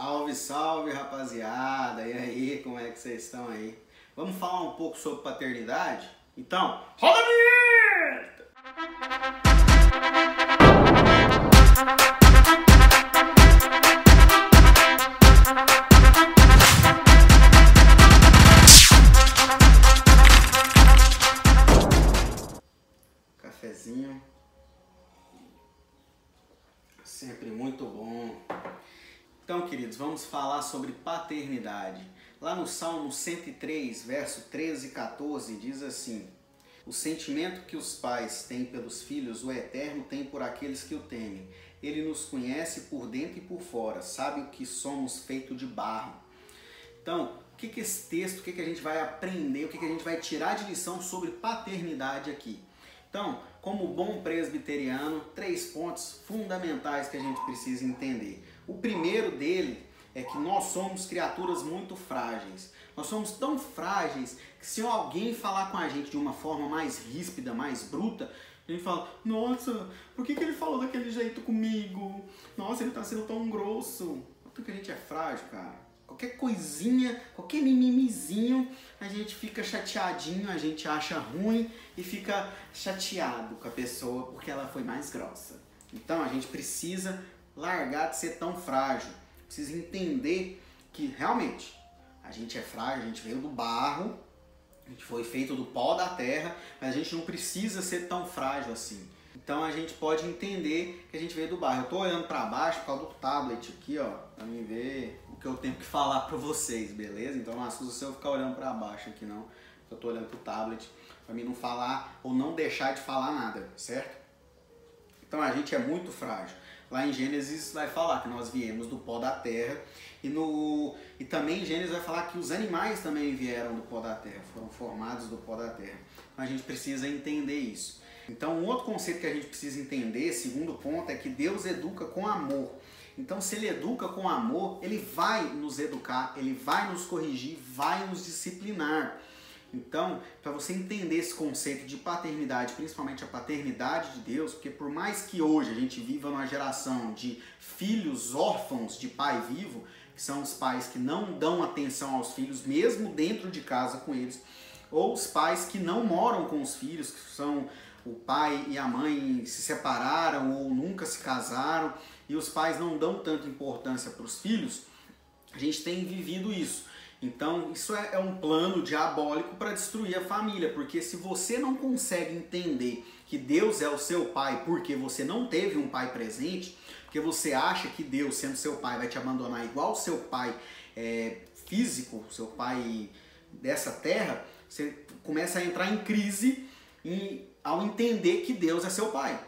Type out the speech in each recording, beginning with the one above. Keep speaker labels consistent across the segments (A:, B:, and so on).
A: Salve, salve rapaziada! E aí, como é que vocês estão aí? Vamos falar um pouco sobre paternidade? Então, roda a vinheta! Cafezinho. Sempre muito bom. Então, queridos, vamos falar sobre paternidade. Lá no Salmo 103, verso 13 e 14, diz assim: O sentimento que os pais têm pelos filhos, o Eterno tem por aqueles que o temem. Ele nos conhece por dentro e por fora, sabe o que somos feito de barro. Então, o que, que esse texto, o que, que a gente vai aprender, o que, que a gente vai tirar de lição sobre paternidade aqui? Então, como bom presbiteriano, três pontos fundamentais que a gente precisa entender. O primeiro dele é que nós somos criaturas muito frágeis. Nós somos tão frágeis que se alguém falar com a gente de uma forma mais ríspida, mais bruta, a gente fala, nossa, por que, que ele falou daquele jeito comigo? Nossa, ele está sendo tão grosso. Porque a gente é frágil, cara. Qualquer coisinha, qualquer mimimizinho, a gente fica chateadinho, a gente acha ruim e fica chateado com a pessoa porque ela foi mais grossa. Então a gente precisa largar de ser tão frágil. Precisa entender que realmente a gente é frágil, a gente veio do barro, a gente foi feito do pó da terra, mas a gente não precisa ser tão frágil assim. Então a gente pode entender que a gente veio do barro. Eu estou olhando para baixo por causa do tablet aqui, ó, para mim ver o que eu tenho que falar para vocês, beleza? Então não assusta se eu ficar olhando para baixo aqui não. Eu estou olhando pro tablet para mim não falar ou não deixar de falar nada, certo? Então a gente é muito frágil. Lá em Gênesis vai falar que nós viemos do pó da terra e no e também em Gênesis vai falar que os animais também vieram do pó da terra, foram formados do pó da terra. Então a gente precisa entender isso. Então um outro conceito que a gente precisa entender, segundo ponto, é que Deus educa com amor. Então se ele educa com amor, ele vai nos educar, ele vai nos corrigir, vai nos disciplinar. Então, para você entender esse conceito de paternidade, principalmente a paternidade de Deus, porque por mais que hoje a gente viva numa geração de filhos órfãos de pai vivo, que são os pais que não dão atenção aos filhos, mesmo dentro de casa com eles, ou os pais que não moram com os filhos, que são o pai e a mãe se separaram ou nunca se casaram, e os pais não dão tanta importância para os filhos, a gente tem vivido isso. Então, isso é, é um plano diabólico para destruir a família, porque se você não consegue entender que Deus é o seu pai porque você não teve um pai presente, porque você acha que Deus, sendo seu pai, vai te abandonar igual seu pai é, físico, seu pai dessa terra, você começa a entrar em crise ao entender que Deus é seu pai.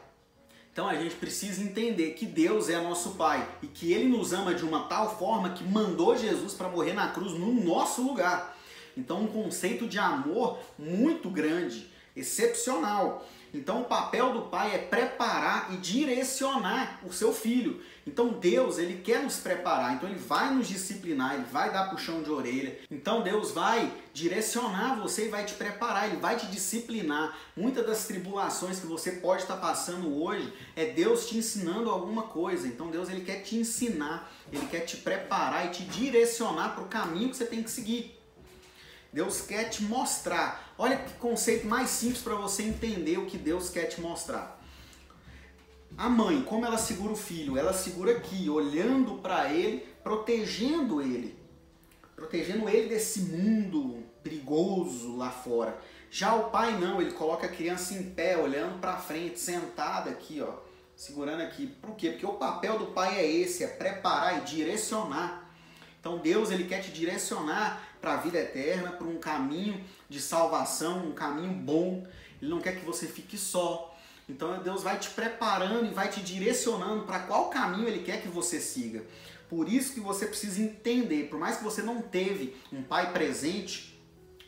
A: Então a gente precisa entender que Deus é nosso Pai e que Ele nos ama de uma tal forma que mandou Jesus para morrer na cruz no nosso lugar. Então um conceito de amor muito grande, excepcional. Então o papel do pai é preparar e direcionar o seu filho. Então Deus, ele quer nos preparar, então ele vai nos disciplinar, ele vai dar puxão de orelha. Então Deus vai direcionar você e vai te preparar, ele vai te disciplinar. Muitas das tribulações que você pode estar passando hoje é Deus te ensinando alguma coisa. Então Deus ele quer te ensinar, ele quer te preparar e te direcionar para o caminho que você tem que seguir. Deus quer te mostrar. Olha que conceito mais simples para você entender o que Deus quer te mostrar. A mãe, como ela segura o filho? Ela segura aqui, olhando para ele, protegendo ele. Protegendo ele desse mundo perigoso lá fora. Já o pai não, ele coloca a criança em pé, olhando para frente, sentada aqui, ó, segurando aqui. Por quê? Porque o papel do pai é esse, é preparar e direcionar. Então Deus ele quer te direcionar para a vida eterna, para um caminho de salvação, um caminho bom. Ele não quer que você fique só. Então Deus vai te preparando e vai te direcionando para qual caminho Ele quer que você siga. Por isso que você precisa entender, por mais que você não teve um pai presente,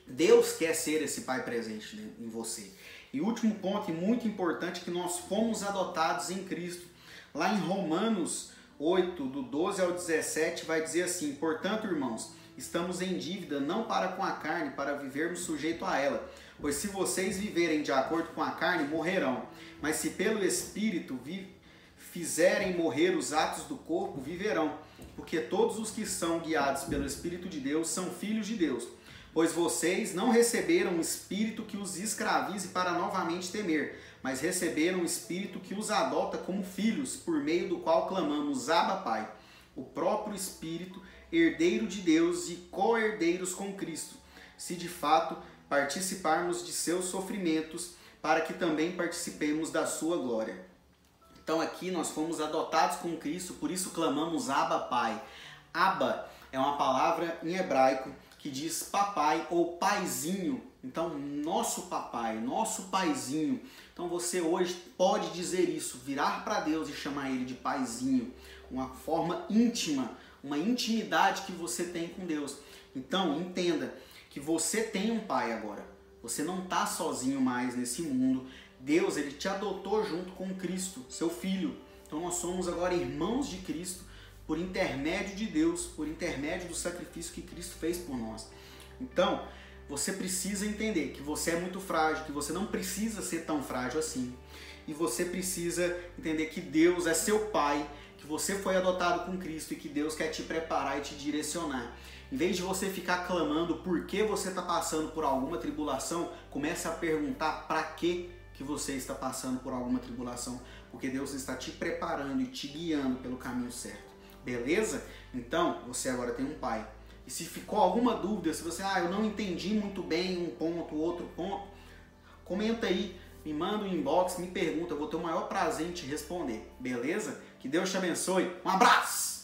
A: Deus quer ser esse pai presente em você. E último ponto e muito importante que nós fomos adotados em Cristo. Lá em Romanos 8, do 12 ao 17, vai dizer assim: Portanto, irmãos, estamos em dívida não para com a carne, para vivermos sujeito a ela. Pois se vocês viverem de acordo com a carne, morrerão. Mas se pelo Espírito vi, fizerem morrer os atos do corpo, viverão. porque todos os que são guiados pelo Espírito de Deus são filhos de Deus. Pois vocês não receberam um espírito que os escravize para novamente temer, mas receberam um espírito que os adota como filhos, por meio do qual clamamos Abba Pai. O próprio Espírito, herdeiro de Deus e co-herdeiros com Cristo, se de fato participarmos de seus sofrimentos, para que também participemos da sua glória. Então aqui nós fomos adotados com Cristo, por isso clamamos Abba Pai. Abba é uma palavra em hebraico que diz papai ou paizinho. Então, nosso papai, nosso paizinho. Então você hoje pode dizer isso, virar para Deus e chamar ele de paizinho, uma forma íntima, uma intimidade que você tem com Deus. Então, entenda que você tem um pai agora. Você não está sozinho mais nesse mundo. Deus ele te adotou junto com Cristo, seu filho. Então nós somos agora irmãos de Cristo por intermédio de Deus, por intermédio do sacrifício que Cristo fez por nós. Então, você precisa entender que você é muito frágil, que você não precisa ser tão frágil assim. E você precisa entender que Deus é seu pai, que você foi adotado com Cristo e que Deus quer te preparar e te direcionar. Em vez de você ficar clamando por que você está passando por alguma tribulação, comece a perguntar para que que você está passando por alguma tribulação, porque Deus está te preparando e te guiando pelo caminho certo. Beleza? Então, você agora tem um pai. E se ficou alguma dúvida, se você, ah, eu não entendi muito bem um ponto, outro ponto, comenta aí, me manda um inbox, me pergunta, eu vou ter o maior prazer em te responder. Beleza? Que Deus te abençoe. Um abraço!